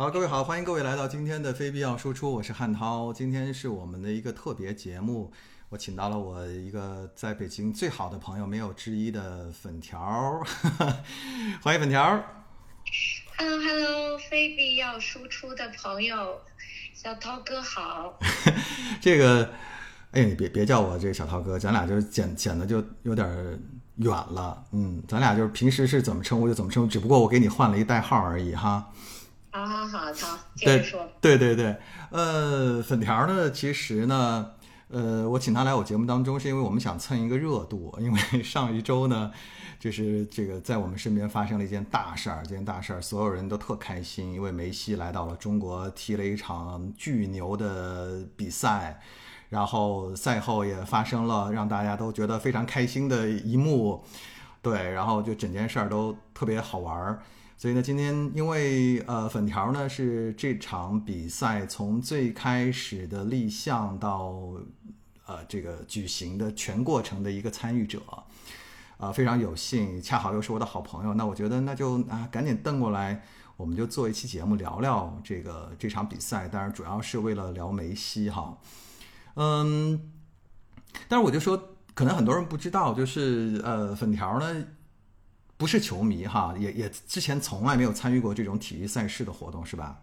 好，各位好，欢迎各位来到今天的非必要输出，我是汉涛。今天是我们的一个特别节目，我请到了我一个在北京最好的朋友，没有之一的粉条，欢迎粉条。Hello Hello，非必要输出的朋友，小涛哥好。这个，哎，你别别叫我这个小涛哥，咱俩就是显显得就有点远了。嗯，咱俩就是平时是怎么称呼就怎么称呼，只不过我给你换了一代号而已哈。好好好，好，接对着说。对对对，呃，粉条呢，其实呢，呃，我请他来我节目当中，是因为我们想蹭一个热度，因为 上一周呢，就是这个在我们身边发生了一件大事儿，这件大事儿所有人都特开心，因为梅西来到了中国，踢了一场巨牛的比赛。然后赛后也发生了让大家都觉得非常开心的一幕，对，然后就整件事儿都特别好玩儿。所以呢，今天因为呃粉条呢是这场比赛从最开始的立项到呃这个举行的全过程的一个参与者，啊、非常有幸，恰好又是我的好朋友，那我觉得那就啊赶紧瞪过来，我们就做一期节目聊聊这个这场比赛，当然主要是为了聊梅西哈，嗯，但是我就说，可能很多人不知道，就是呃粉条呢。不是球迷哈，也也之前从来没有参与过这种体育赛事的活动，是吧？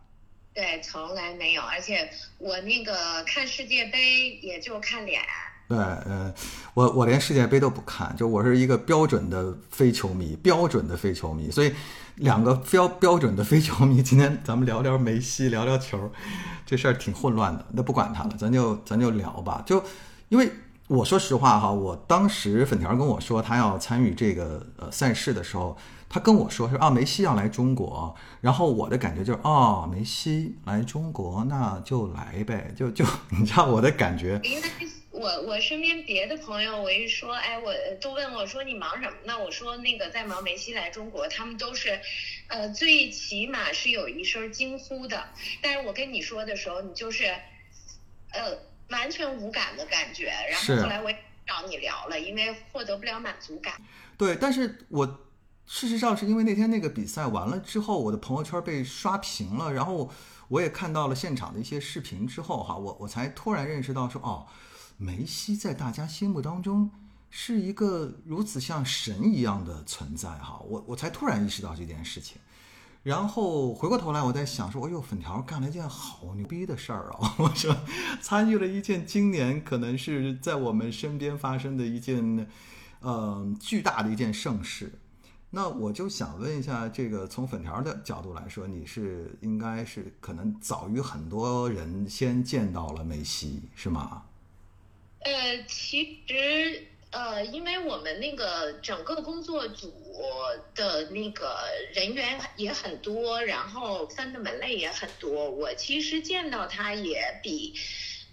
对，从来没有，而且我那个看世界杯也就看脸。对，呃，我我连世界杯都不看，就我是一个标准的非球迷，标准的非球迷。所以两个标标准的非球迷，今天咱们聊聊梅西，聊聊球，这事儿挺混乱的。那不管他了，咱就咱就聊吧。就因为我说实话哈，我当时粉条跟我说他要参与这个呃赛事的时候，他跟我说是啊梅西要来中国，然后我的感觉就是哦梅西来中国那就来呗，就就 你知道我的感觉。因为我我身边别的朋友，我一说，哎，我都问我说你忙什么呢？我说那个在忙梅西来中国，他们都是，呃，最起码是有一声惊呼的。但是我跟你说的时候，你就是，呃，完全无感的感觉。然后后来我也找你聊了，因为获得不了满足感。对，但是我事实上是因为那天那个比赛完了之后，我的朋友圈被刷屏了，然后我也看到了现场的一些视频之后，哈，我我才突然认识到说，哦，梅西在大家心目当中是一个如此像神一样的存在，哈，我我才突然意识到这件事情。然后回过头来，我在想说，哎呦，粉条干了一件好牛逼的事儿啊！我说，参与了一件今年可能是在我们身边发生的一件，呃，巨大的一件盛事。那我就想问一下，这个从粉条的角度来说，你是应该是可能早于很多人先见到了梅西，是吗？呃，其实呃，因为我们那个整个工作组的那个人员也很多，然后分的门类也很多。我其实见到他也比，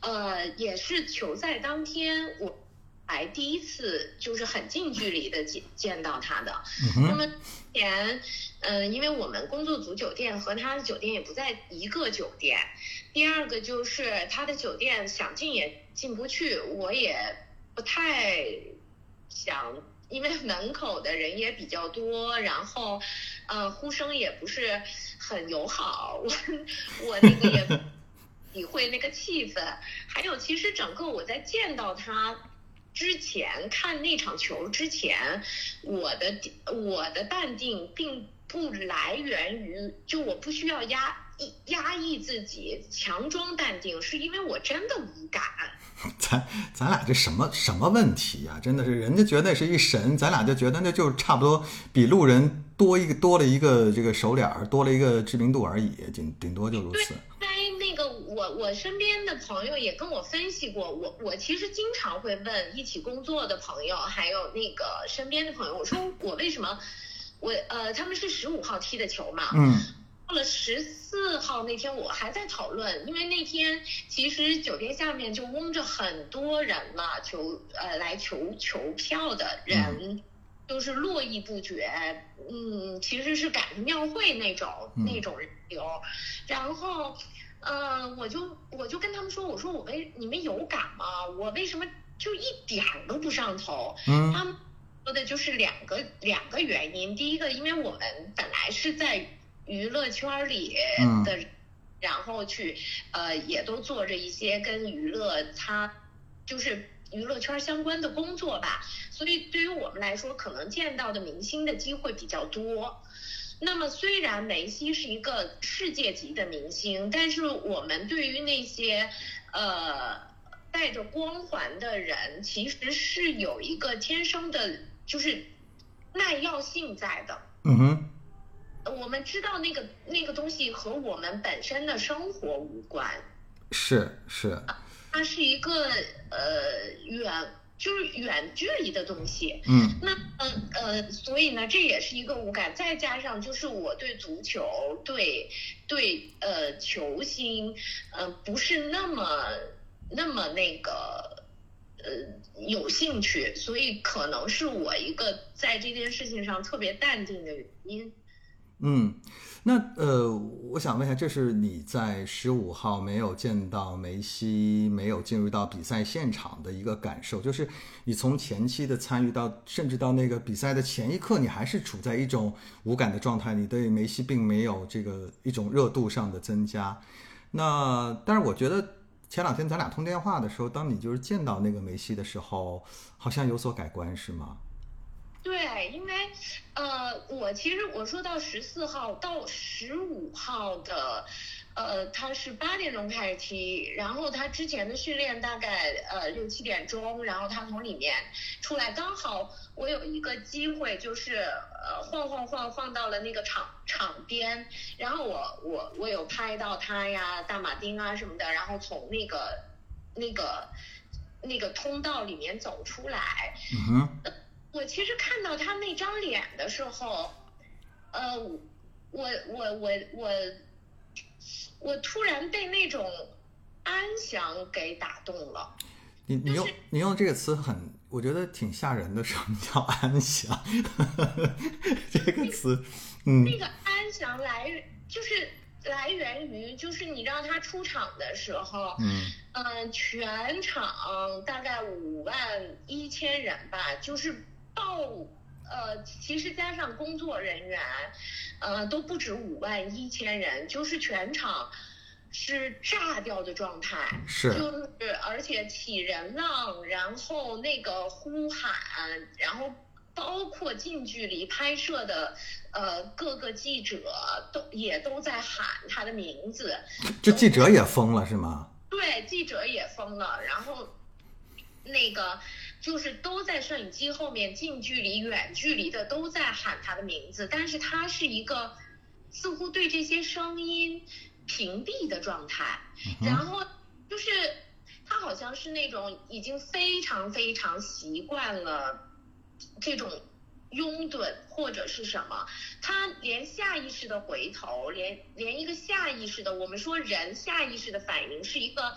呃，也是球赛当天我还第一次就是很近距离的见见到他的。嗯，那么之前，嗯、因为我们工作组酒店和他的酒店也不在一个酒店。第二个就是他的酒店想进也进不去，我也不太想，因为门口的人也比较多，然后，呃，呼声也不是很友好，我我那个也 体会那个气氛。还有，其实整个我在见到他。之前看那场球之前，我的我的淡定并不来源于，就我不需要压抑压抑自己，强装淡定，是因为我真的无感。咱咱俩这什么什么问题呀、真的是，人家觉得那是一神，咱俩就觉得那就差不多比路人多一个多了一个这个手脸儿，多了一个知名度而已，顶顶多就如此。因为那个我我身边的朋友也跟我分析过，我我其实经常会问一起工作的朋友，还有那个身边的朋友，我说我为什么我呃他们是十五号踢的球嘛，嗯到了十四号那天，我还在讨论，因为那天其实酒店下面就嗡着很多人嘛，求呃来求求票的人，都是络绎不绝。嗯，其实是赶着庙会那种、嗯那种人流，然后。呃，我就我就跟他们说，我说我为你们有感吗？我为什么就一点儿都不上头？嗯他们说的就是两个两个原因。第一个，因为我们本来是在娱乐圈里的然，后去呃也都做着一些跟娱乐它就是娱乐圈相关的工作吧。所以对于我们来说，可能见到的明星的机会比较多。那么虽然梅西是一个世界级的明星，但是我们对于那些呃带着光环的人，其实是有一个天生的，就是耐药性在的。嗯哼，我们知道那个那个东西和我们本身的生活无关，是是，它是一个呃远就是远距离的东西。嗯那嗯呃，所以呢，这也是一个无感，再加上就是我对足球、对对呃球星，呃不是那么那么那个呃有兴趣，所以可能是我一个在这件事情上特别淡定的原因。嗯，那呃，我想问一下，这是你在十五号没有见到梅西，没有进入到比赛现场的一个感受，就是你从前期的参与到，甚至到那个比赛的前一刻，你还是处在一种无感的状态，你对梅西并没有这个一种热度上的增加。那但是我觉得前两天咱俩通电话的时候，当你就是见到那个梅西的时候，好像有所改观，是吗？对，因为呃，我其实我说到十四号到十五号的，呃，他是八点钟开始踢，然后他之前的训练大概呃六七点钟，然后他从里面出来，刚好我有一个机会，就是呃晃晃晃晃到了那个场场边，然后我我我有拍到他呀，大马丁啊什么的，然后从那个那个那个通道里面走出来，嗯哼，我其实看到他那张脸的时候，呃，我我我我我突然被那种安详给打动了。你你用你用这个词很，我觉得挺吓人的。什么叫安详？这个词，嗯那个安详来就是来源于，就是你让他出场的时候，嗯嗯、全场大概五万一千人吧，就是爆，呃，其实加上工作人员，呃，都不止五万一千人，就是全场是炸掉的状态。是就是而且起人浪，然后那个呼喊，然后包括近距离拍摄的呃各个记者都也都在喊他的名字，这记者也疯了是吗？对，记者也疯了，然后那个就是都在摄影机后面近距离、远距离的都在喊他的名字，但是他是一个似乎对这些声音屏蔽的状态，然后就是他好像是那种已经非常非常习惯了这种拥趸或者是什么，他连下意识的回头，连连一个下意识的，我们说人下意识的反应是一个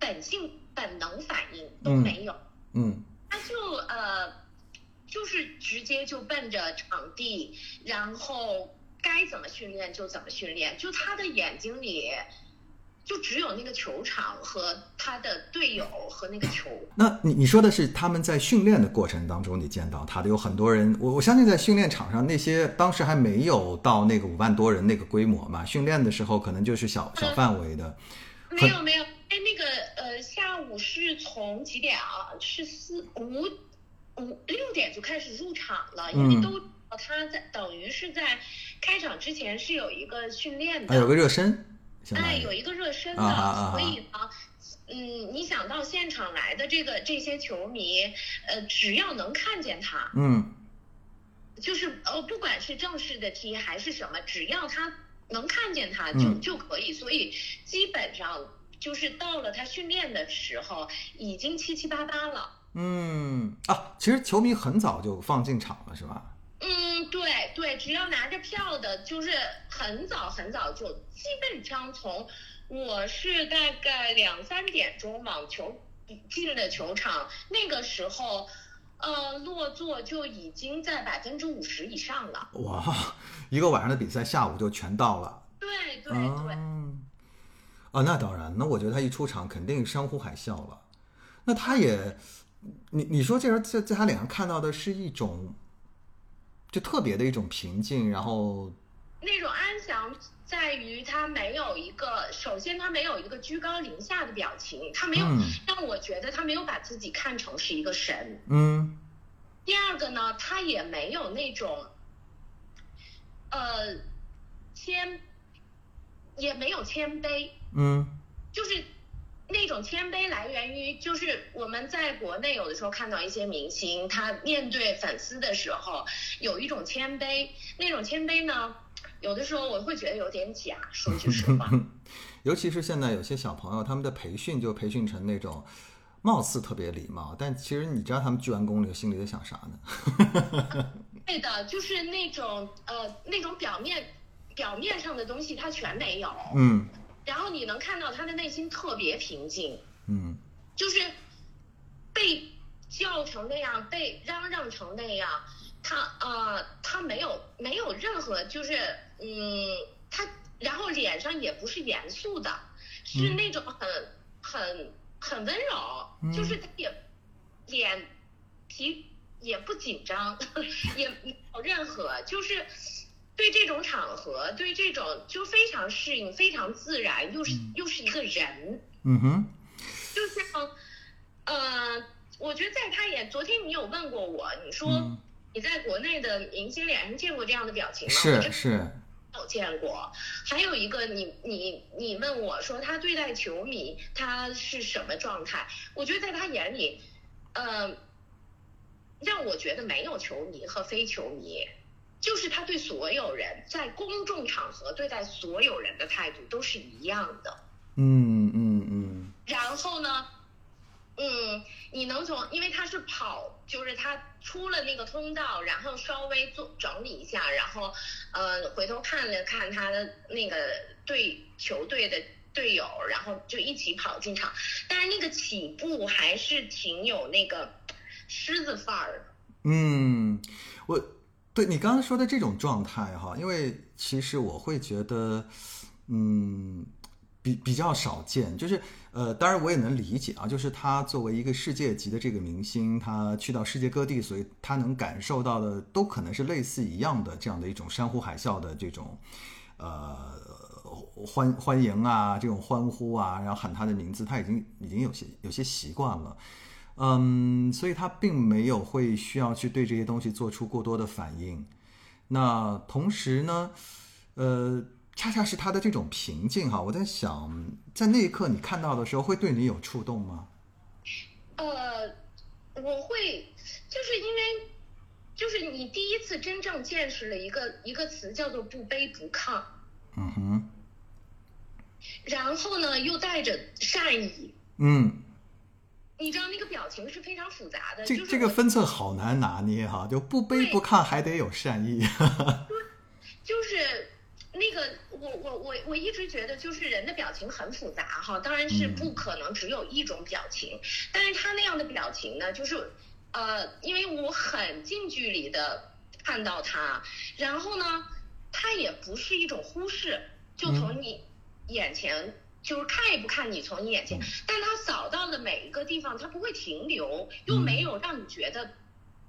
本性本能反应都没有，嗯他就呃就是直接就奔着场地，然后该怎么训练就怎么训练，就他的眼睛里。就只有那个球场和他的队友和那个球，那你你说的是他们在训练的过程当中你见到他的有很多人，我我相信在训练场上那些当时还没有到那个五万多人那个规模嘛，训练的时候可能就是小小范围的，没有没有，哎，那个呃，下午是从几点啊？是四五五六点就开始入场了，因为嗯。都他在等于是在开场之前是有一个训练的，还有个热身，哎，有一个热身的，所以呢，嗯，你想到现场来的这个这些球迷，呃，只要能看见他，嗯。就是呃，不管是正式的踢还是什么，只要他能看见他就、嗯就可以，所以基本上就是到了他训练的时候，已经七七八八了。嗯啊，其实球迷很早就放进场了是吧？嗯，对对，只要拿着票的，就是很早很早就，基本上从我是大概两三点钟网球进了球场，那个时候，呃，落座就已经在百分之五十以上了。哇，一个晚上的比赛下午就全到了。对对对。嗯，啊，那当然，那我觉得他一出场肯定山呼海啸了。那他也，你你说这人在在他脸上看到的是一种，就特别的一种平静，然后那种安详在于他没有一个，首首先他没有一个居高临下的表情，他没有嗯让我觉得他没有把自己看成是一个神。嗯第二个呢，他也没有那种，呃，谦，也没有谦卑，嗯就是那种谦卑来源于，就是我们在国内有的时候看到一些明星，他面对粉丝的时候有一种谦卑，那种谦卑呢，有的时候我会觉得有点假，说句实话。尤其是现在有些小朋友，他们的培训就培训成那种貌似特别礼貌，但其实你知道他们鞠完躬里心里在想啥呢？对的，就是那种呃那种表面表面上的东西他全没有，嗯。然后你能看到他的内心特别平静，嗯。就是被叫成那样，被嚷嚷成那样，他呃他没有没有任何就是嗯他然后脸上也不是严肃的，是嗯。那种很很很温柔，嗯。就是他也脸皮也不紧张，也没有任何就是。对这种场合，对这种就非常适应，非常自然，又是又是一个人，嗯哼就像，呃，我觉得在他眼，昨天你有问过我，你说嗯你在国内的明星脸上见过这样的表情吗？是没有见过。还有一个，你你你问我说他对待球迷他是什么状态？我觉得在他眼里，呃，让我觉得没有球迷和非球迷。就是他对所有人在公众场合对待所有人的态度都是一样的。嗯嗯嗯然后呢，嗯，你能从，因为他是跑，就是他出了那个通道，然后稍微做整理一下，然后呃回头看了看他的那个队球队的队友，然后就一起跑进场，但是那个起步还是挺有那个狮子范儿的。嗯，我对你刚刚说的这种状态哈，因为其实我会觉得，嗯，比比较少见，就是呃，当然我也能理解啊，就是他作为一个世界级的这个明星，他去到世界各地，所以他能感受到的都可能是类似一样的这样的一种山呼海啸的这种呃欢欢迎啊，这种欢呼啊，然后喊他的名字，他已经已经有些有些习惯了。嗯，所以他并没有会需要去对这些东西做出过多的反应。那同时呢，呃，恰恰是他的这种平静哈，我在想，在那一刻你看到的时候，会对你有触动吗？呃，我会，就是因为，就是你第一次真正见识了一个一个词叫做不卑不亢，嗯哼，然后呢又带着善意，嗯，你知道那个表情是非常复杂的，就是这这个分寸好难拿捏哈，就不卑不亢，还得有善意。就是那个我我我我一直觉得就是人的表情很复杂哈，当然是嗯不可能只有一种表情，但是他那样的表情呢，就是呃，因为我很近距离的看到他，然后呢，他也不是一种忽视，就从你眼前。就是看也不看你从你眼前，但他扫到的每一个地方，他不会停留，又没有让你觉得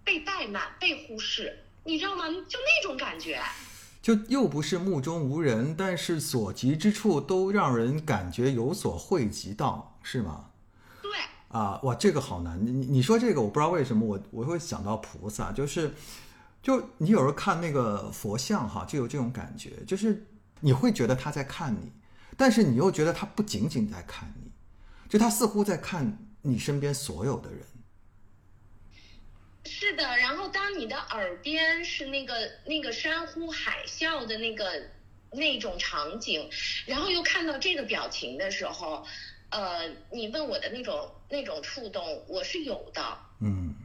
被怠慢、被忽视，你知道吗？就那种感觉。就又不是目中无人，但是所及之处都让人感觉有所汇集到，是吗？对，啊，哇，这个好难。你你说这个，我不知道为什么我我会想到菩萨，就是就你有时候看那个佛像哈，就有这种感觉，就是你会觉得他在看你，但是你又觉得他不仅仅在看你，就他似乎在看你身边所有的人。是的。然后当你的耳边是那个那个山呼海啸的那个那种场景，然后又看到这个表情的时候，呃，你问我的那种那种触动，我是有的。嗯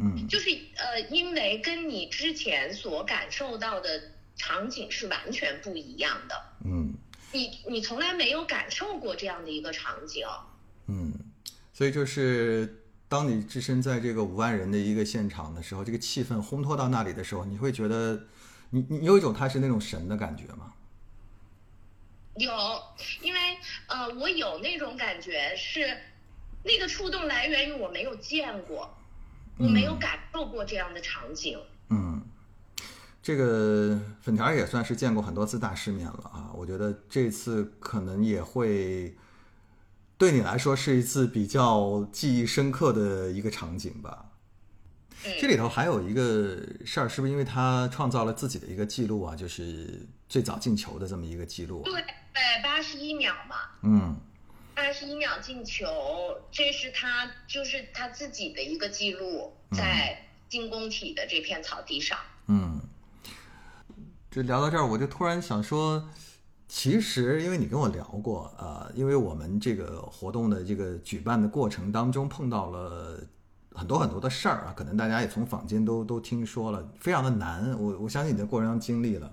嗯就是呃，因为跟你之前所感受到的场景是完全不一样的，嗯你你从来没有感受过这样的一个场景。嗯，所以就是当你置身在这个五万人的一个现场的时候，这个气氛烘托到那里的时候，你会觉得你你有一种他是那种神的感觉吗？有，因为呃，我有那种感觉是，那个触动来源于我没有见过，我没有嗯感受过这样的场景。嗯，这个粉条也算是见过很多次大世面了啊，我觉得这次可能也会对你来说是一次比较记忆深刻的一个场景吧。这里头还有一个事儿，是不是因为他创造了自己的一个记录啊？就是最早进球的这么一个记录。对，对，八十一秒嘛。嗯。八十一秒进球，这是他就是他自己的一个记录，在进攻体的这片草地上。嗯。这聊到这儿，我就突然想说，其实因为你跟我聊过，呃，因为我们这个活动的这个举办的过程当中碰到了。很多很多的事儿啊，可能大家也从坊间都都听说了，非常的难。我我相信你的过程中经历了，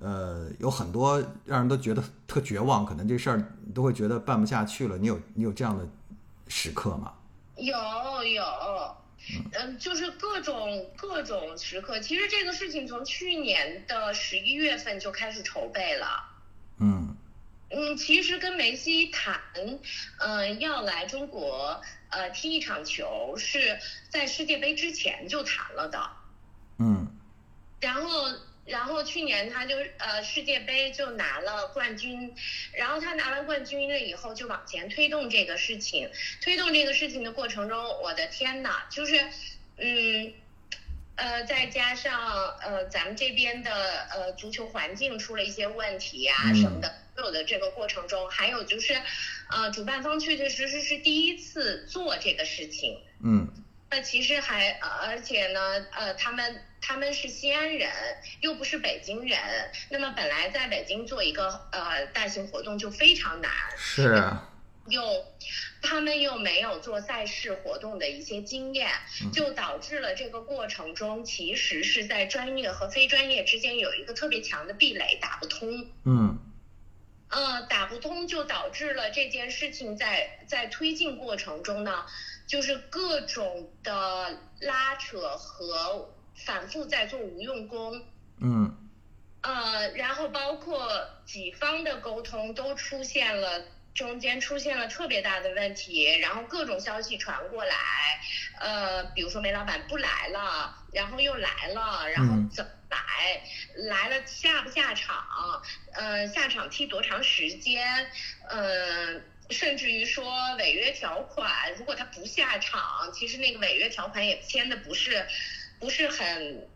呃，有很多让人都觉得特绝望，可能这事儿都会觉得办不下去了。你有你有这样的时刻吗？有有，嗯，就是各种各种时刻。其实这个事情从去年的十一月份就开始筹备了。嗯嗯，其实跟梅西谈，嗯，要来中国。呃，踢一场球是在世界杯之前就谈了的，嗯，然后，然后去年他就呃世界杯就拿了冠军，然后他拿了冠军了以后就往前推动这个事情，推动这个事情的过程中，我的天呐，就是，嗯，呃，再加上呃咱们这边的呃足球环境出了一些问题啊什么的，所有的这个过程中，还有就是。呃，主办方确确实实是第一次做这个事情。嗯，那其实还，而且呢，呃，他们他们是西安人，又不是北京人，那么本来在北京做一个呃大型活动就非常难。是。又，他们又没有做赛事活动的一些经验，就导致了这个过程中其实是在专业和非专业之间有一个特别强的壁垒，打不通。嗯。呃，打不通就导致了这件事情在在推进过程中呢，就是各种的拉扯和反复在做无用功。嗯。呃，然后包括几方的沟通都出现了中间出现了特别大的问题，然后各种消息传过来，呃，比如说梅老板不来了，然后又来了，然后怎么？来来了下不下场？呃，下场踢多长时间？呃，甚至于说违约条款，如果他不下场，其实那个违约条款也签的不是不是很，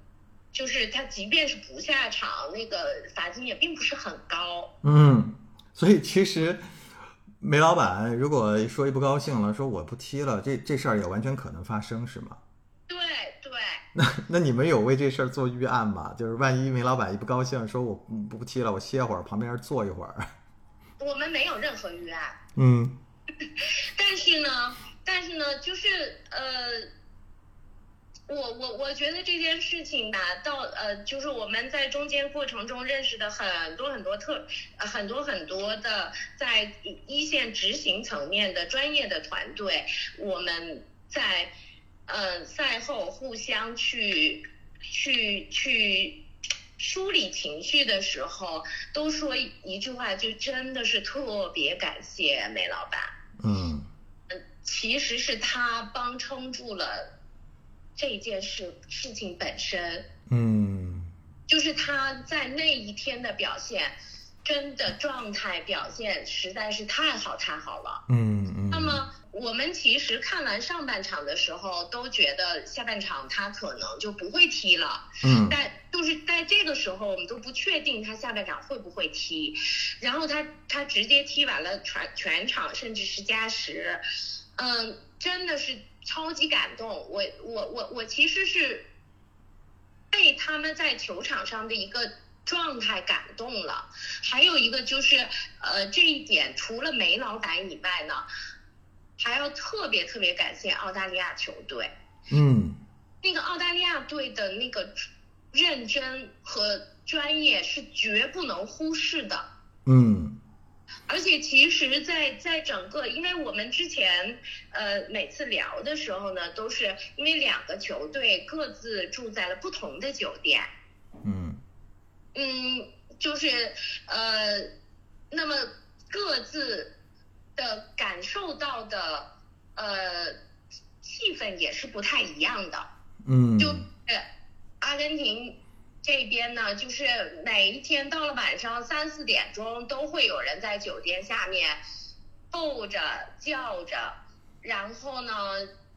就是他即便是不下场，那个罚金也并不是很高。嗯，所以其实梅老板如果说一不高兴了，说我不踢了，这这事儿也完全可能发生，是吗？对对那那你们有为这事儿做预案吗？就是万一梅老板一不高兴，说我不踢了，我歇会儿，旁边坐一会儿。我们没有任何预案。嗯。但是呢，但是呢，就是呃，我我我觉得这件事情吧，到呃，就是我们在中间过程中认识的很多很多特很多很多的在一线执行层面的专业的团队，我们在。呃，赛后互相去去去梳理情绪的时候，都说一句话，就真的是特别感谢梅老板。嗯，嗯，其实是他帮撑住了这件事事情本身。嗯，就是他在那一天的表现，真的状态表现实在是太好太好了。嗯嗯，那么。我们其实看完上半场的时候，都觉得下半场他可能就不会踢了。嗯。但就是在这个时候，我们都不确定他下半场会不会踢。然后他他直接踢完了全全场，甚至是加时。嗯，真的是超级感动。我我我我其实是被他们在球场上的一个状态感动了。还有一个就是呃这一点，除了梅老板以外呢。还要特别特别感谢澳大利亚球队，嗯，那个澳大利亚队的那个认真和专业是绝不能忽视的，嗯，而且其实，在在整个，因为我们之前呃每次聊的时候呢，都是因为两个球队各自住在了不同的酒店，嗯，嗯，就是呃，那么各自。的感受到的呃气氛也是不太一样的，嗯，就阿根廷这边呢，就是每一天到了晚上三四点钟，都会有人在酒店下面吼着叫着，然后呢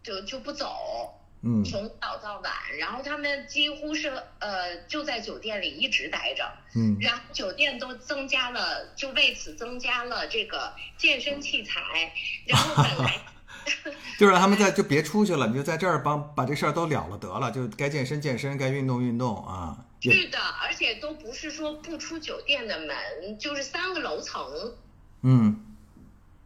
就就不走。嗯从早到晚，然后他们几乎是呃就在酒店里一直待着，嗯然后酒店都增加了，就为此增加了这个健身器材，然后本来 就让他们在就别出去了，你就在这儿帮把这事儿都了了得了，就该健身健身，该运动运动啊。是的，而且都不是说不出酒店的门，就是三个楼层，嗯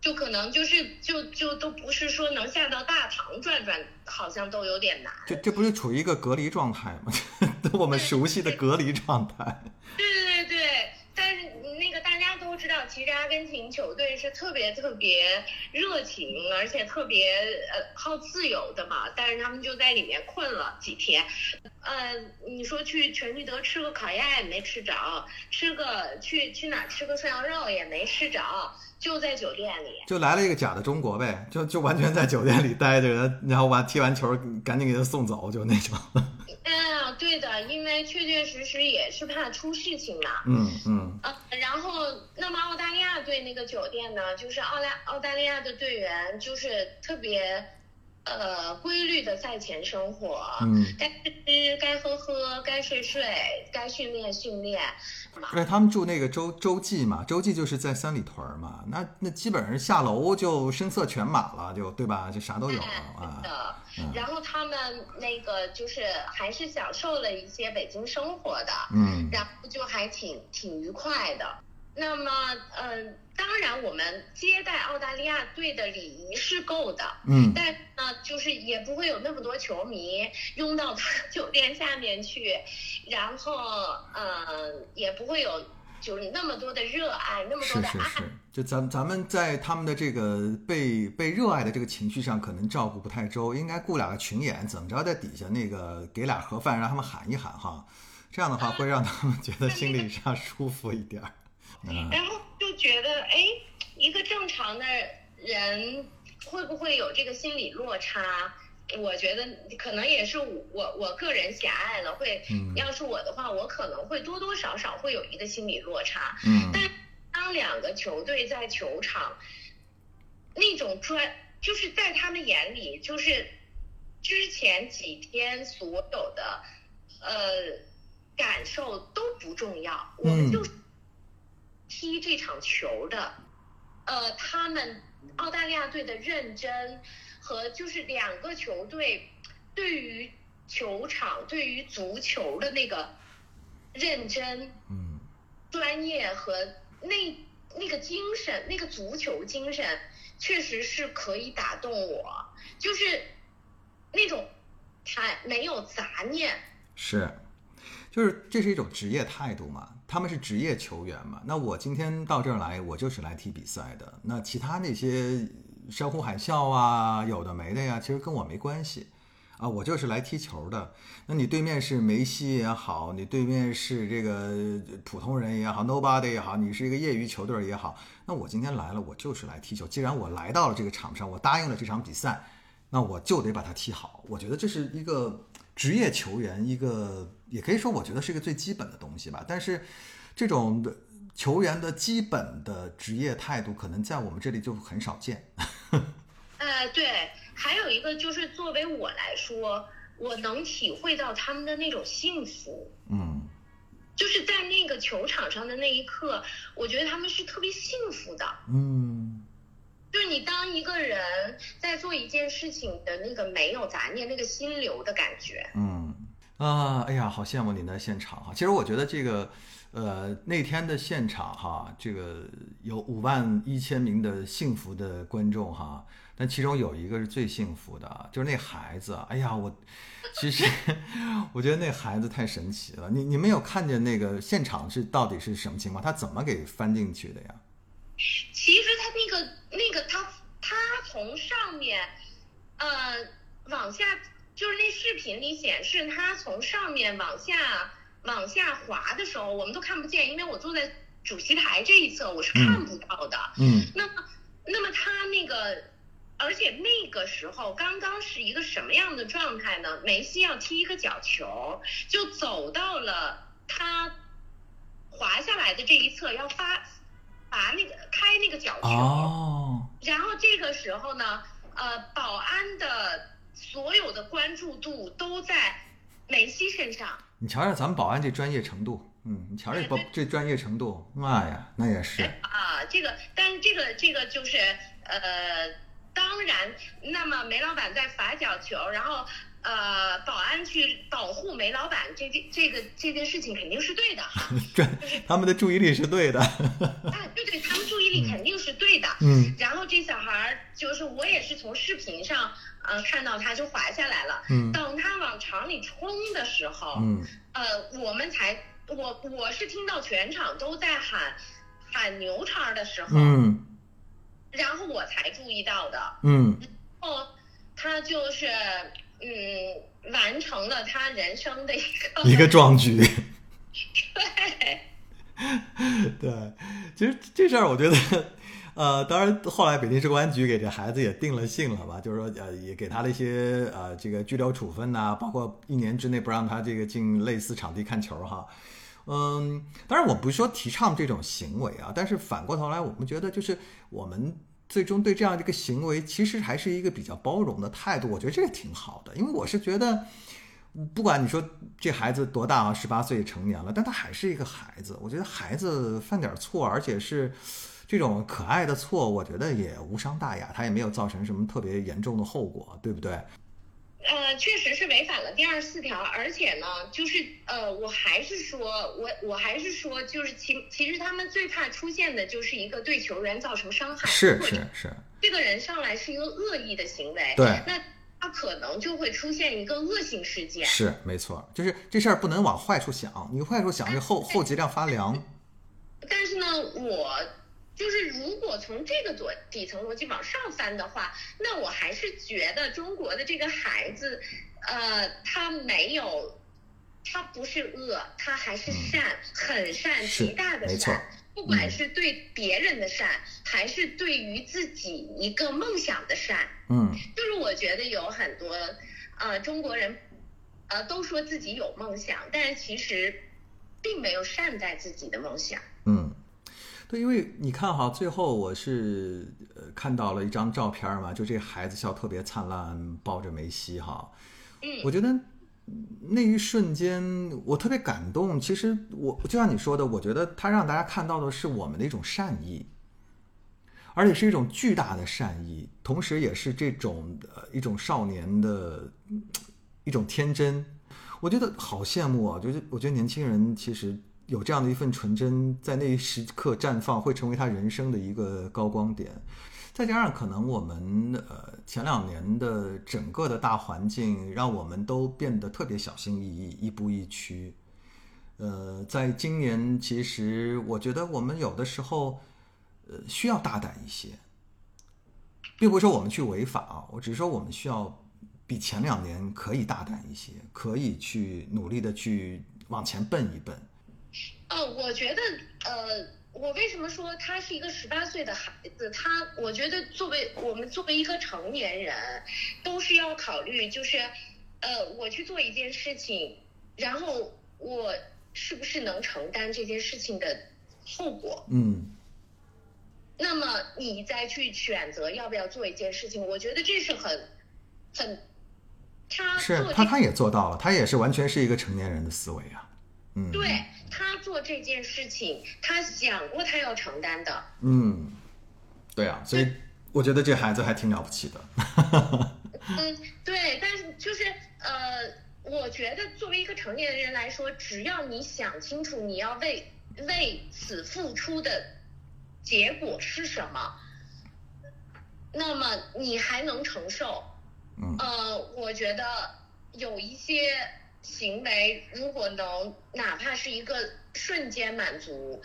就可能就是就就都不是说能下到大堂转转，好像都有点难。这这不是处于一个隔离状态吗？我们熟悉的隔离状态。对对对，但是那个大家都知道，其实阿根廷球队是特别特别热情，而且特别呃好自由的嘛。但是他们就在里面困了几天，呃，你说去全聚德吃个烤鸭也没吃着，吃个去去哪吃个涮羊肉也没吃着，就在酒店里。就来了一个假的中国呗，就就完全在酒店里待着，然后完踢完球赶紧给他送走，就那种。嗯，对的，因为确确实实也是怕出事情嘛。嗯嗯呃，然后，那么澳大利亚队那个酒店呢，就是澳大澳大利亚的队员就是特别，呃，规律的赛前生活，嗯，该吃吃，该喝喝，该睡睡，该训练训练，嘛而且他们住那个洲洲际嘛，洲际就是在三里屯儿嘛，那那基本上下楼就声色犬马了，就对吧？就啥都有了哎啊。然后他们那个就是还是享受了一些北京生活的，嗯然后就还挺挺愉快的。那么，嗯、当然我们接待澳大利亚队的礼仪是够的，嗯但呢，就是也不会有那么多球迷拥到他酒店下面去，然后，嗯、也不会有就是那么多的热爱，那么多的爱。是是是，就咱咱们在他们的这个被被热爱的这个情绪上，可能照顾不太周，应该雇两个群演，怎么着在底下那个给俩盒饭，让他们喊一喊哈，这样的话会让他们觉得心理上舒服一点儿。嗯然后就觉得，哎，一个正常的人会不会有这个心理落差？我觉得可能也是我我个人狭隘了，会嗯要是我的话，我可能会多多少少会有一个心理落差。嗯但当两个球队在球场，那种专就是在他们眼里，就是之前几天所有的呃感受都不重要，我们嗯就踢这场球的，呃，他们澳大利亚队的认真和就是两个球队对于球场、对于足球的那个认真。嗯专业和那那个精神，那个足球精神，确实是可以打动我，就是那种他没有杂念。是，就是这是一种职业态度嘛，他们是职业球员嘛。那我今天到这儿来，我就是来踢比赛的。那其他那些山呼海啸啊，有的没的呀，其实跟我没关系啊，我就是来踢球的。那你对面是梅西也好，你对面是这个普通人也好，nobody 也好，你是一个业余球队也好，那我今天来了，我就是来踢球。既然我来到了这个场上，我答应了这场比赛，那我就得把它踢好。我觉得这是一个职业球员一个，也可以说我觉得是一个最基本的东西吧。但是这种的球员的基本的职业态度，可能在我们这里就很少见。呃，对，还有一个就是作为我来说，我能体会到他们的那种幸福。嗯就是在那个球场上的那一刻，我觉得他们是特别幸福的。嗯就是你当一个人在做一件事情的那个没有杂念、那个心流的感觉。嗯啊，哎呀，好羡慕你的现场哈。其实我觉得这个。呃，那天的现场哈，这个有五万一千名的幸福的观众哈，但其中有一个是最幸福的，就是那孩子。哎呀，我其实 我觉得那孩子太神奇了。你你没有看见那个现场是到底是什么情况？他怎么给翻进去的呀？其实他那个那个他他从上面，呃，往下，就是那视频里显示他从上面往下往下滑的时候，我们都看不见，因为我坐在主席台这一侧，我是看不到的。嗯那么，那么他那个，而且那个时候刚刚是一个什么样的状态呢？梅西要踢一个角球，就走到了他滑下来的这一侧要发拔那个开那个脚球，哦，然后这个时候呢，呃，保安的所有的关注度都在梅西身上。你瞧瞧咱们保安这专业程度，嗯，你瞧这保这专业程度，妈呀，那也是，啊，这个，但是这个这个就是呃，当然，那么梅老板在罚角球，然后呃，保安去保护煤老板，这件这个这件事情肯定是对的哈。这他们的注意力是对的，啊，对对，他们注意力肯定是对的。嗯然后这小孩儿就是我也是从视频上呃看到他就滑下来了。嗯等他往厂里冲的时候，嗯呃，我们才我我是听到全场都在喊喊牛叉的时候，嗯然后我才注意到的。嗯，哦，他就是嗯完成了他人生的一个一个壮举。对。对，其实这事儿我觉得，呃，当然后来北京市公安局给这孩子也定了性了吧，就是说呃也给他了一些呃这个拘留处分呐、包括一年之内不让他这个进类似场地看球哈。嗯，当然我不是说提倡这种行为啊，但是反过头来，我们觉得就是我们最终对这样的一个行为，其实还是一个比较包容的态度，我觉得这个挺好的，因为我是觉得。不管你说这孩子多大啊，十八岁成年了，但他还是一个孩子。我觉得孩子犯点错，而且是这种可爱的错，我觉得也无伤大雅，他也没有造成什么特别严重的后果，对不对？呃，确实是违反了第二十四条，而且呢，就是呃，我还是说，我我还是说，就是其其实他们最怕出现的就是一个对球员造成伤害，是是是，这个人上来是一个恶意的行为，对那他可能就会出现一个恶性事件。是没错，就是这事儿不能往坏处想，你坏处想，这后后脊梁发凉。但是呢，我就是如果从这个左底层逻辑往上翻的话，那我还是觉得中国的这个孩子，呃，他没有，他不是恶，他还是善，很善，极大的善。不管是对别人的善，还是对于自己一个梦想的善，嗯就是我觉得有很多呃中国人，呃都说自己有梦想，但是其实并没有善待自己的梦想。嗯，对，因为你看哈，最后我是呃看到了一张照片嘛，就这孩子笑特别灿烂，抱着梅西哈，嗯我觉得嗯那一瞬间我特别感动。其实我就像你说的，我觉得他让大家看到的是我们的一种善意，而且是一种巨大的善意，同时也是这种呃一种少年的嗯一种天真。我觉得好羡慕啊！就是我觉得年轻人其实有这样的一份纯真，在那一时刻绽放，会成为他人生的一个高光点。再加上可能我们呃前两年的整个的大环境，让我们都变得特别小心翼翼，亦步亦趋。呃，在今年，其实我觉得我们有的时候，呃，需要大胆一些，并不是说我们去违法啊，我只是说我们需要比前两年可以大胆一些，可以去努力的去往前奔一奔。呃，我觉得，呃，我为什么说他是一个十八岁的孩子？他，我觉得作为我们作为一个成年人，都是要考虑，就是，呃，我去做一件事情，然后我是不是能承担这件事情的后果？嗯那么你再去选择要不要做一件事情，我觉得这是很，很，他是他他也做到了，他也是完全是一个成年人的思维啊。嗯，对他做这件事情，他想过他要承担的。嗯，对啊，所以我觉得这孩子还挺了不起的。嗯，对，但是就是呃，我觉得作为一个成年人来说，只要你想清楚你要为为此付出的结果是什么，那么你还能承受。嗯呃，我觉得有一些行为，如果能哪怕是一个瞬间满足，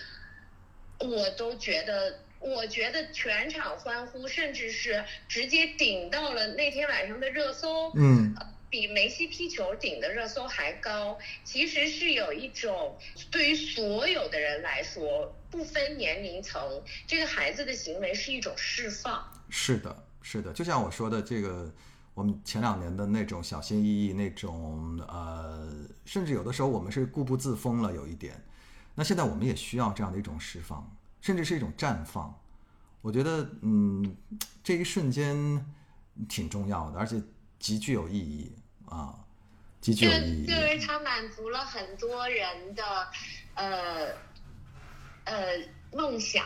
我都觉得，我觉得全场欢呼，甚至是直接顶到了那天晚上的热搜，嗯比梅西踢球顶的热搜还高。其实是有一种对于所有的人来说，不分年龄层，这个孩子的行为是一种释放。是的，是的，就像我说的，这个我们前两年的那种小心翼翼，那种呃，甚至有的时候我们是固步自封了有一点。那现在我们也需要这样的一种释放，甚至是一种绽放。我觉得，嗯，这一瞬间挺重要的，而且极具有意义啊，极具有意义。因为它满足了很多人的呃呃梦想。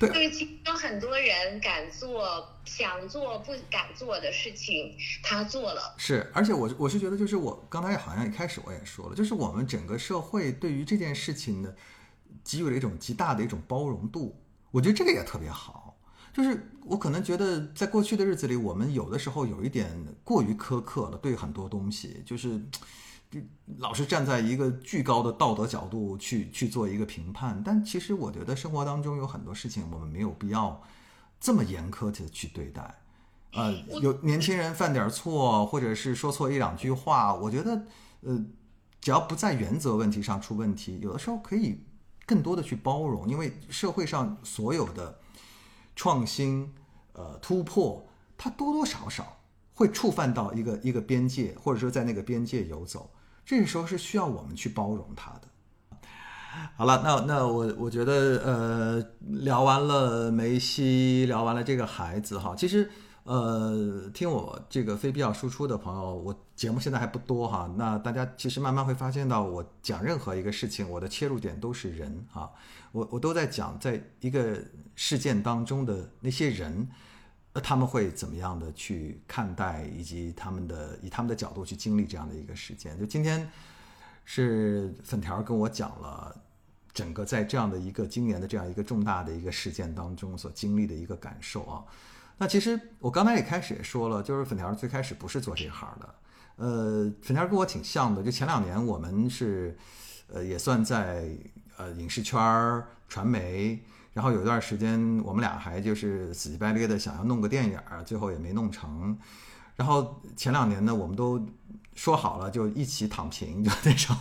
对，就是其实有很多人敢做、想做、不敢做的事情，他做了。是，而且我我是觉得，就是我刚才好像一开始我也说了，就是我们整个社会对于这件事情的，给予了一种极大的一种包容度。我觉得这个也特别好。就是我可能觉得，在过去的日子里，我们有的时候有一点过于苛刻了，对很多东西，就是老是站在一个巨高的道德角度去去做一个评判。但其实我觉得生活当中有很多事情，我们没有必要这么严苛的去对待。呃，有年轻人犯点错，或者是说错一两句话，我觉得，呃，只要不在原则问题上出问题，有的时候可以更多的去包容，因为社会上所有的。创新，呃，突破，它多多少少会触犯到一个一个边界，或者说在那个边界游走，这个时候是需要我们去包容他的。好了，那那我我觉得，呃，聊完了梅西，聊完了这个孩子哈，其实。呃，听我这个非必要输出的朋友，我节目现在还不多哈。那大家其实慢慢会发现到，我讲任何一个事情，我的切入点都是人哈。我我都在讲，在一个事件当中的那些人，那，他们会怎么样的去看待，以及他们的以他们的角度去经历这样的一个事件。就今天是粉条跟我讲了整个在这样的一个今年的这样一个重大的一个事件当中所经历的一个感受啊。那其实我刚才也开始也说了，就是粉条最开始不是做这行的，呃，粉条跟我挺像的，就前两年我们是，呃，也算在呃影视圈儿、传媒，然后有一段时间我们俩还就是死乞白咧的想要弄个电影，最后也没弄成，然后前两年呢，我们都说好了就一起躺平，就那种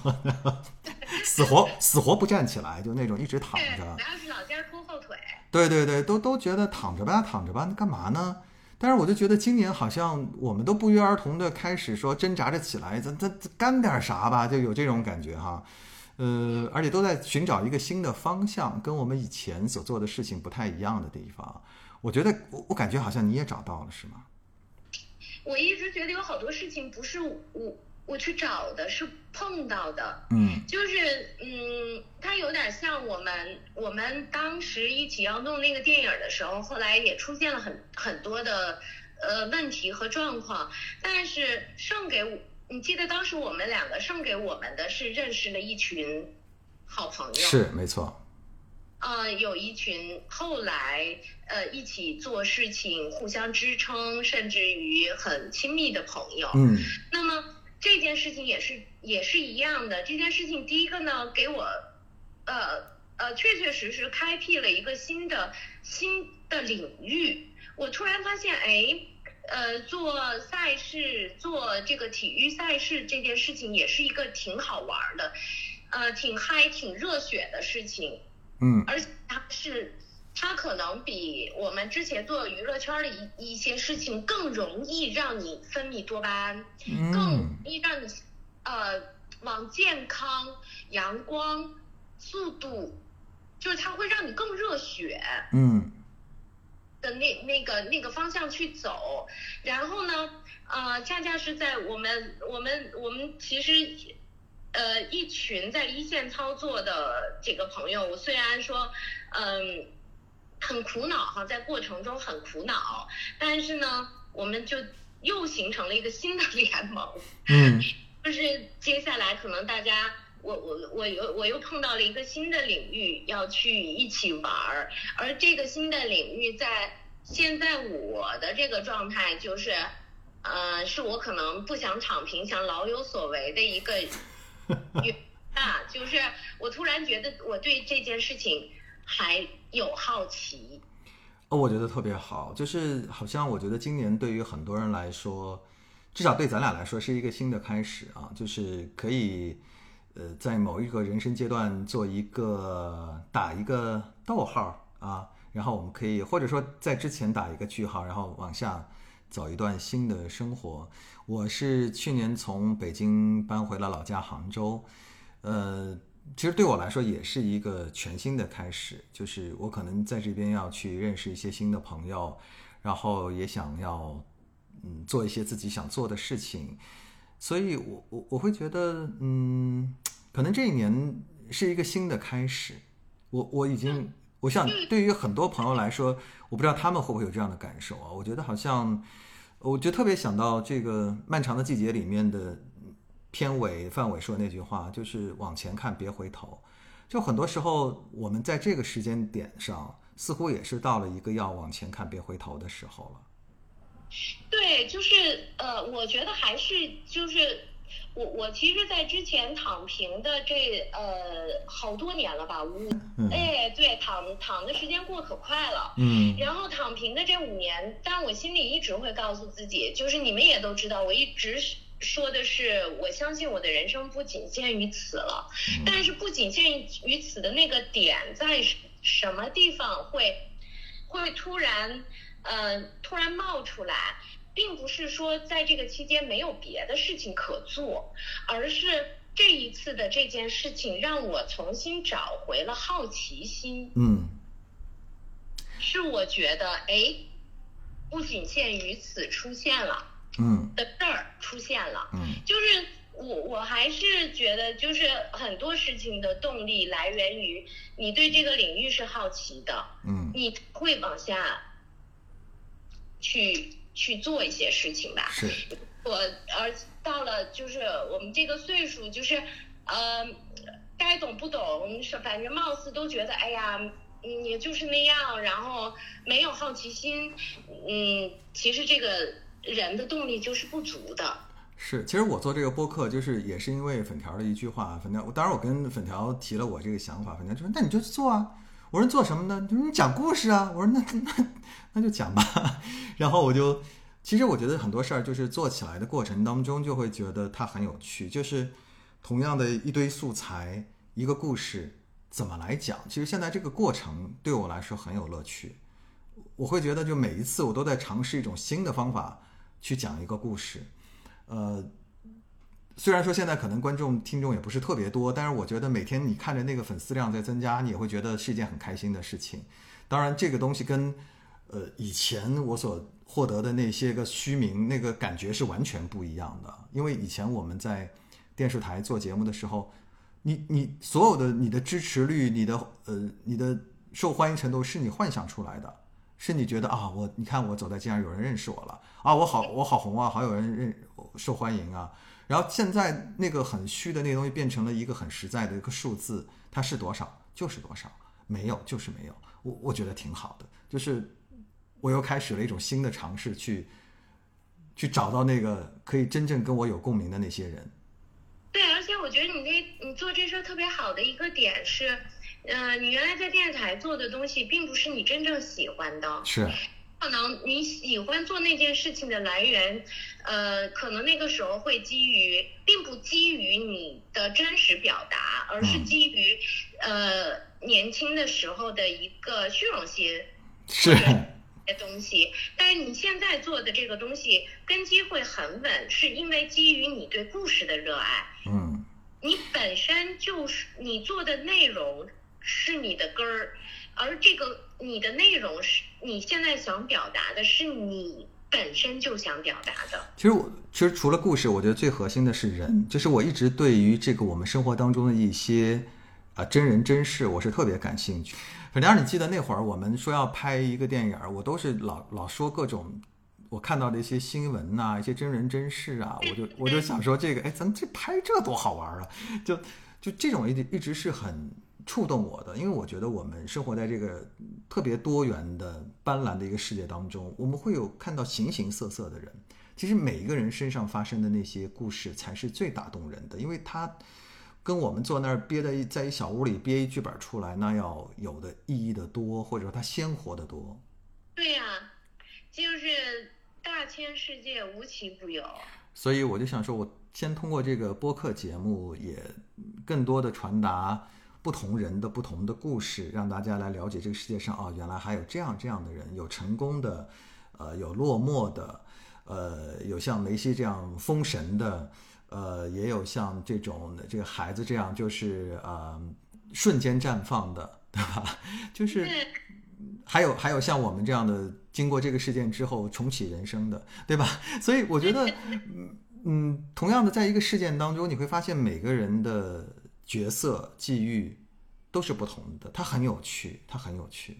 死活死活不站起来，就那种一直躺着。然后老家拖后腿对对对，都都觉得躺着吧，躺着吧，那干嘛呢？但是我就觉得今年好像我们都不约而同的开始说挣扎着起来，咱咱干点啥吧，就有这种感觉哈。呃，而且都在寻找一个新的方向，跟我们以前所做的事情不太一样的地方。我觉得我我感觉好像你也找到了，是吗？我一直觉得有好多事情不是我。我去找的是碰到的，嗯，就是嗯，它有点像我们我们当时一起要弄那个电影的时候，后来也出现了很很多的呃问题和状况，但是剩给我，你记得当时我们两个送给我们的是认识了一群好朋友，是没错，呃，有一群后来呃一起做事情、互相支撑，甚至于很亲密的朋友，嗯，那么。这件事情也是也是一样的。这件事情，第一个呢，给我，呃呃，确确实实开辟了一个新的新的领域。我突然发现，哎，呃，做赛事，做这个体育赛事这件事情，也是一个挺好玩的，呃，挺嗨、挺热血的事情。嗯。而且它是。它可能比我们之前做娱乐圈的一一些事情更容易让你分泌多巴胺，更容易让你呃往健康、阳光、速度，就是它会让你更热血，嗯，的那那个那个方向去走。然后呢，呃，恰恰是在我们我们我们其实呃一群在一线操作的这个朋友，虽然说嗯。很苦恼哈，在过程中很苦恼，但是呢，我们就又形成了一个新的 联盟，嗯，就是接下来可能大家，我我我又我又碰到了一个新的领域要去一起玩儿，而这个新的领域在现在我的这个状态就是，呃，是我可能不想躺平，想老有所为的一个，啊，就是我突然觉得我对这件事情。还有好奇，哦，我觉得特别好，就是好像我觉得今年对于很多人来说，至少对咱俩来说是一个新的开始啊，就是可以，呃，在某一个人生阶段做一个打一个逗号啊，然后我们可以或者说在之前打一个句号，然后往下走一段新的生活。我是去年从北京搬回了老家杭州，呃，其实对我来说也是一个全新的开始，就是我可能在这边要去认识一些新的朋友，然后也想要嗯做一些自己想做的事情，所以我我我会觉得嗯，可能这一年是一个新的开始。我我已经，我想对于很多朋友来说，我不知道他们会不会有这样的感受啊？我觉得好像，我就特别想到这个《漫长的季节》里面的片尾范伟说那句话，就是往前看，别回头。就很多时候，我们在这个时间点上，似乎也是到了一个要往前看，别回头的时候了。对，就是呃，我觉得还是就是。我我其实，在之前躺平的这呃好多年了吧，五哎对，躺躺的时间过可快了，嗯，然后躺平的这五年，但我心里一直会告诉自己，就是你们也都知道，我一直说的是，我相信我的人生不仅限于此了，但是不仅限于此的那个点在什么地方会会突然呃突然冒出来。并不是说在这个期间没有别的事情可做，而是这一次的这件事情让我重新找回了好奇心。嗯，是我觉得，哎，不仅限于此出现了，嗯，的事儿出现了，嗯，就是我我还是觉得，就是很多事情的动力来源于你对这个领域是好奇的，嗯，你会往下去。去做一些事情吧。是，我而到了就是我们这个岁数，就是呃，该懂不懂，是反正貌似都觉得，哎呀，嗯，也就是那样，然后没有好奇心，嗯，其实这个人的动力就是不足的。是，其实我做这个播客，就是也是因为粉条的一句话，粉条，当然我跟粉条提了我这个想法，粉条就说那你就做啊。我说做什么呢？就是你讲故事啊！我说那 那那就讲吧。然后我就，其实我觉得很多事儿就是做起来的过程当中就会觉得它很有趣。就是同样的一堆素材，一个故事怎么来讲？其实现在这个过程对我来说很有乐趣。我会觉得就每一次我都在尝试一种新的方法去讲一个故事。呃。虽然说现在可能观众听众也不是特别多，但是我觉得每天你看着那个粉丝量在增加，你也会觉得是一件很开心的事情。当然，这个东西跟呃以前我所获得的那些个虚名那个感觉是完全不一样的。因为以前我们在电视台做节目的时候，你你所有的你的支持率、你的呃你的受欢迎程度是你幻想出来的，是你觉得啊我你看我走在街上有人认识我了啊我好我好红啊好有人认受欢迎啊。然后现在那个很虚的那个东西变成了一个很实在的一个数字，它是多少就是多少，没有就是没有。我我觉得挺好的，就是我又开始了一种新的尝试，去去找到那个可以真正跟我有共鸣的那些人。对，而且我觉得你那你做这事特别好的一个点是，呃，你原来在电视台做的东西并不是你真正喜欢的。是。可能你喜欢做那件事情的来源，呃，可能那个时候会基于，并不基于你的真实表达，而是基于，呃，年轻的时候的一个虚荣心，是的东西。但是你现在做的这个东西根基会很稳，是因为基于你对故事的热爱。嗯，你本身就是你做的内容是你的根儿。而这个你的内容是你现在想表达的，是你本身就想表达的。其实我其实除了故事，我觉得最核心的是人，就是我一直对于这个我们生活当中的一些啊真人真事，我是特别感兴趣。反正你记得那会儿我们说要拍一个电影，我都是老老说各种我看到的一些新闻呐，一些真人真事啊，我就我就想说这个，哎，咱这拍这多好玩啊！就就这种一直一直是很。触动我的，因为我觉得我们生活在这个特别多元的、斑斓的一个世界当中，我们会有看到形形色色的人。其实每一个人身上发生的那些故事才是最打动人的，因为他跟我们坐那儿憋在在一小屋里憋一剧本出来，那要有的意义的多，或者说它鲜活的多。对呀，就是大千世界无奇不有。所以我就想说，我先通过这个播客节目，也更多的传达。不同人的不同的故事，让大家来了解这个世界上哦，原来还有这样这样的人，有成功的，呃，有落寞的，呃，有像梅西这样封神的，呃，也有像这种这个孩子这样就是呃瞬间绽放的，对吧？就是还有还有像我们这样的经过这个事件之后重启人生的，对吧？所以我觉得，嗯嗯，同样的，在一个事件当中，你会发现每个人的角色际遇都是不同的，它很有趣，它很有趣。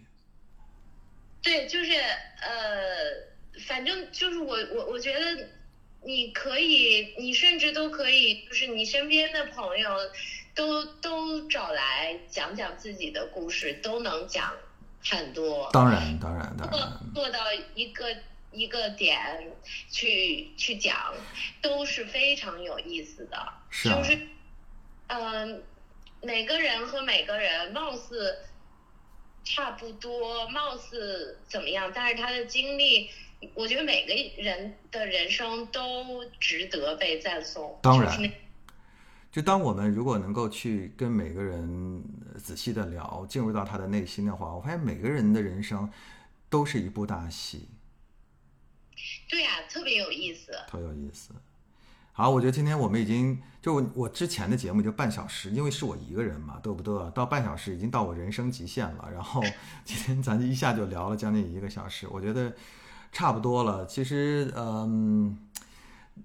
对，就是呃，反正就是我我我觉得你可以，你甚至都可以，就是你身边的朋友都都找来讲讲自己的故事，都能讲很多。当然，当然，当然，做到一个一个点去去讲，都是非常有意思的。是就是，嗯，每个人和每个人貌似。差不多，貌似怎么样？但是他的经历，我觉得每个人的人生都值得被赞颂。当然，就当我们如果能够去跟每个人仔细的聊，进入到他的内心的话，我发现每个人的人生都是一部大戏。对呀，特别有意思。特有意思。好，我觉得今天我们已经就我之前的节目就半小时，因为是我一个人嘛，对不对？到半小时已经到我人生极限了。然后 今天咱一下就聊了将近一个小时，我觉得差不多了。其实，嗯，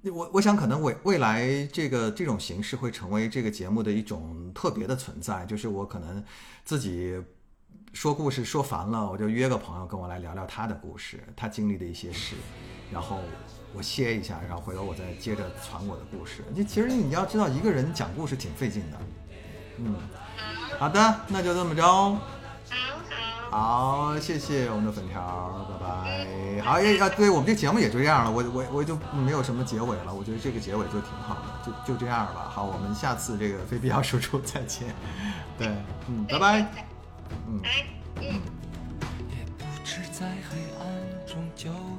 我我想可能未未来这个这种形式会成为这个节目的一种特别的存在，就是我可能自己说故事说烦了，我就约个朋友跟我来聊聊他的故事，他经历的一些事，然后。我歇一下，然后回头我再接着传我的故事。你其实你要知道，一个人讲故事挺费劲的。嗯，好的，那就这么着。好好。好，谢谢我们的粉条，拜拜。好，也啊，对我们这节目也就这样了，我我我就没有什么结尾了。我觉得这个结尾就挺好的，就就这样吧。好，我们下次这个非必要输出再见。对，嗯，拜拜。嗯。嗯。究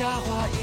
佳话，一。